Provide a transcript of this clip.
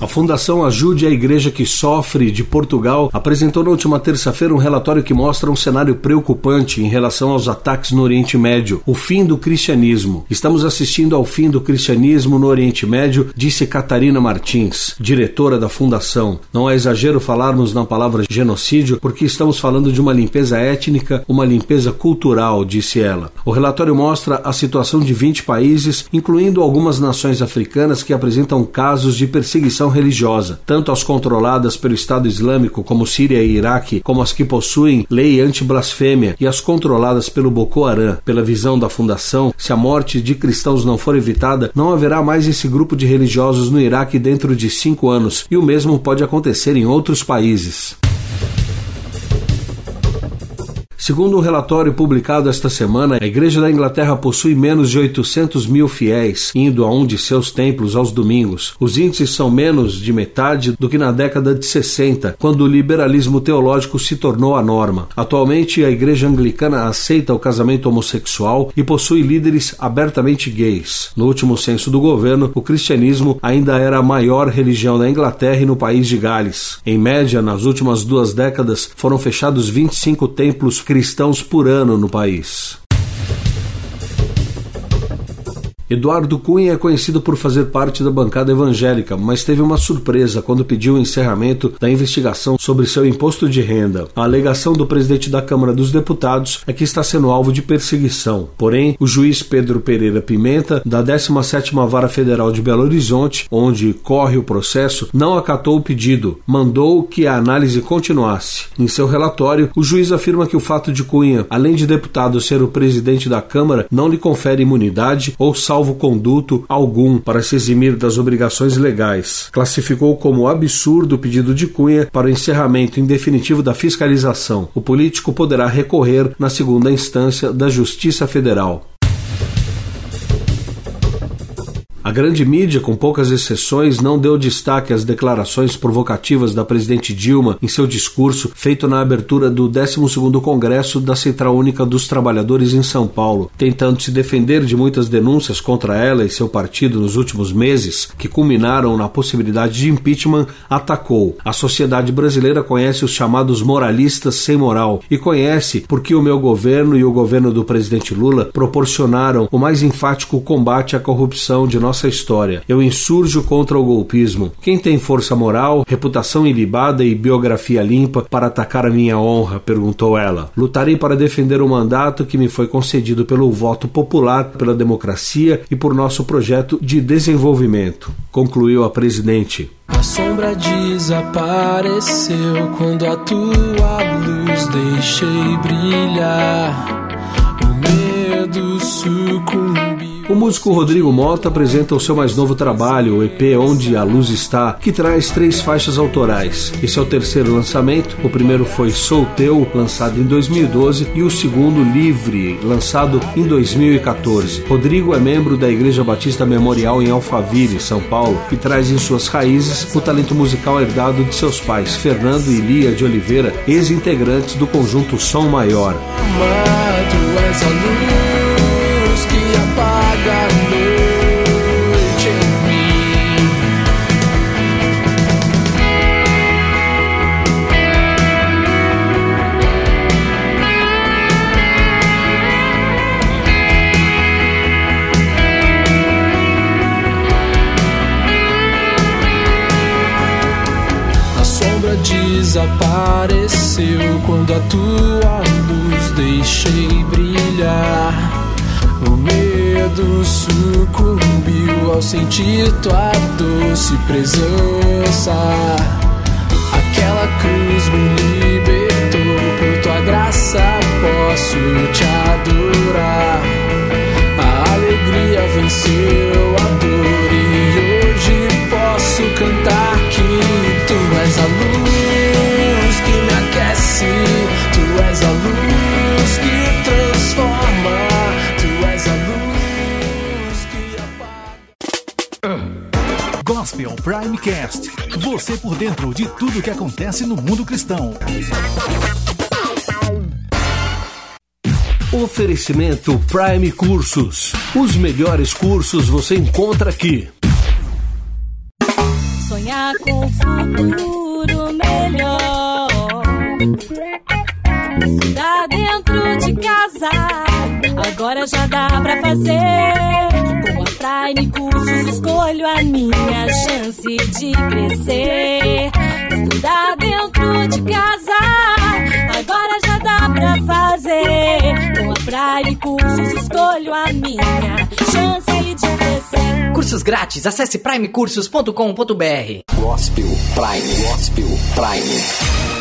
A Fundação Ajude a Igreja que Sofre de Portugal apresentou na última terça-feira um relatório que mostra um cenário preocupante em relação aos ataques no Oriente Médio, o fim do cristianismo. Estamos assistindo ao fim do cristianismo no Oriente Médio, disse Catarina Martins, diretora da fundação. Não é exagero falarmos na palavra genocídio, porque estamos falando de uma limpeza étnica, uma limpeza cultural, disse ela. O relatório mostra a situação de 20 países, incluindo algumas nações africanas que apresentam casos de perseguição religiosa, tanto as controladas pelo Estado Islâmico, como Síria e Iraque, como as que possuem lei anti-blasfêmia e as controladas pelo Boko Haram. Pela visão da Fundação, se a morte de cristãos não for evitada, não haverá mais esse grupo de religiosos no Iraque dentro de cinco anos, e o mesmo pode acontecer em outros países. Segundo um relatório publicado esta semana, a Igreja da Inglaterra possui menos de 800 mil fiéis, indo a um de seus templos aos domingos. Os índices são menos de metade do que na década de 60, quando o liberalismo teológico se tornou a norma. Atualmente, a Igreja Anglicana aceita o casamento homossexual e possui líderes abertamente gays. No último censo do governo, o cristianismo ainda era a maior religião da Inglaterra e no país de Gales. Em média, nas últimas duas décadas, foram fechados 25 templos cristãos por ano no país. Eduardo Cunha é conhecido por fazer parte da bancada evangélica, mas teve uma surpresa quando pediu o encerramento da investigação sobre seu imposto de renda. A alegação do presidente da Câmara dos Deputados é que está sendo alvo de perseguição. Porém, o juiz Pedro Pereira Pimenta, da 17ª Vara Federal de Belo Horizonte, onde corre o processo, não acatou o pedido, mandou que a análise continuasse. Em seu relatório, o juiz afirma que o fato de Cunha, além de deputado ser o presidente da Câmara, não lhe confere imunidade ou salvo salvo-conduto algum para se eximir das obrigações legais. Classificou como absurdo o pedido de Cunha para o encerramento em definitivo da fiscalização. O político poderá recorrer na segunda instância da Justiça Federal. A grande mídia, com poucas exceções, não deu destaque às declarações provocativas da presidente Dilma em seu discurso feito na abertura do 12º Congresso da Central Única dos Trabalhadores em São Paulo. Tentando se defender de muitas denúncias contra ela e seu partido nos últimos meses, que culminaram na possibilidade de impeachment, atacou. A sociedade brasileira conhece os chamados moralistas sem moral e conhece porque o meu governo e o governo do presidente Lula proporcionaram o mais enfático combate à corrupção de nossa história. Eu insurjo contra o golpismo. Quem tem força moral, reputação ilibada e biografia limpa para atacar a minha honra? perguntou ela. Lutarei para defender o mandato que me foi concedido pelo voto popular, pela democracia e por nosso projeto de desenvolvimento, concluiu a presidente. A sombra desapareceu quando a tua luz deixei brilhar. O medo sucumbiu. O músico Rodrigo Mota apresenta o seu mais novo trabalho, o EP Onde a Luz Está, que traz três faixas autorais. Esse é o terceiro lançamento. O primeiro foi Sou Teu, lançado em 2012, e o segundo, Livre, lançado em 2014. Rodrigo é membro da Igreja Batista Memorial em Alphaville, São Paulo, e traz em suas raízes o talento musical herdado de seus pais, Fernando e Lia de Oliveira, ex-integrantes do conjunto Som Maior. Amado, desapareceu quando a tua luz deixei brilhar. O medo sucumbiu ao sentir tua doce presença. Aquela cruz me libertou, por tua graça posso te adorar. A alegria venceu Gospel Primecast. Você por dentro de tudo que acontece no mundo cristão. Oferecimento Prime Cursos. Os melhores cursos você encontra aqui. Sonhar com um futuro melhor. Estudar dentro de casa. Agora já dá pra fazer. Com a minha chance de crescer. Estudar dentro de casa. Agora já dá pra fazer. Com a Prime Cursos escolho a minha chance de crescer. Cursos grátis, acesse primecursos.com.br. Gospel Prime, Gospel Prime.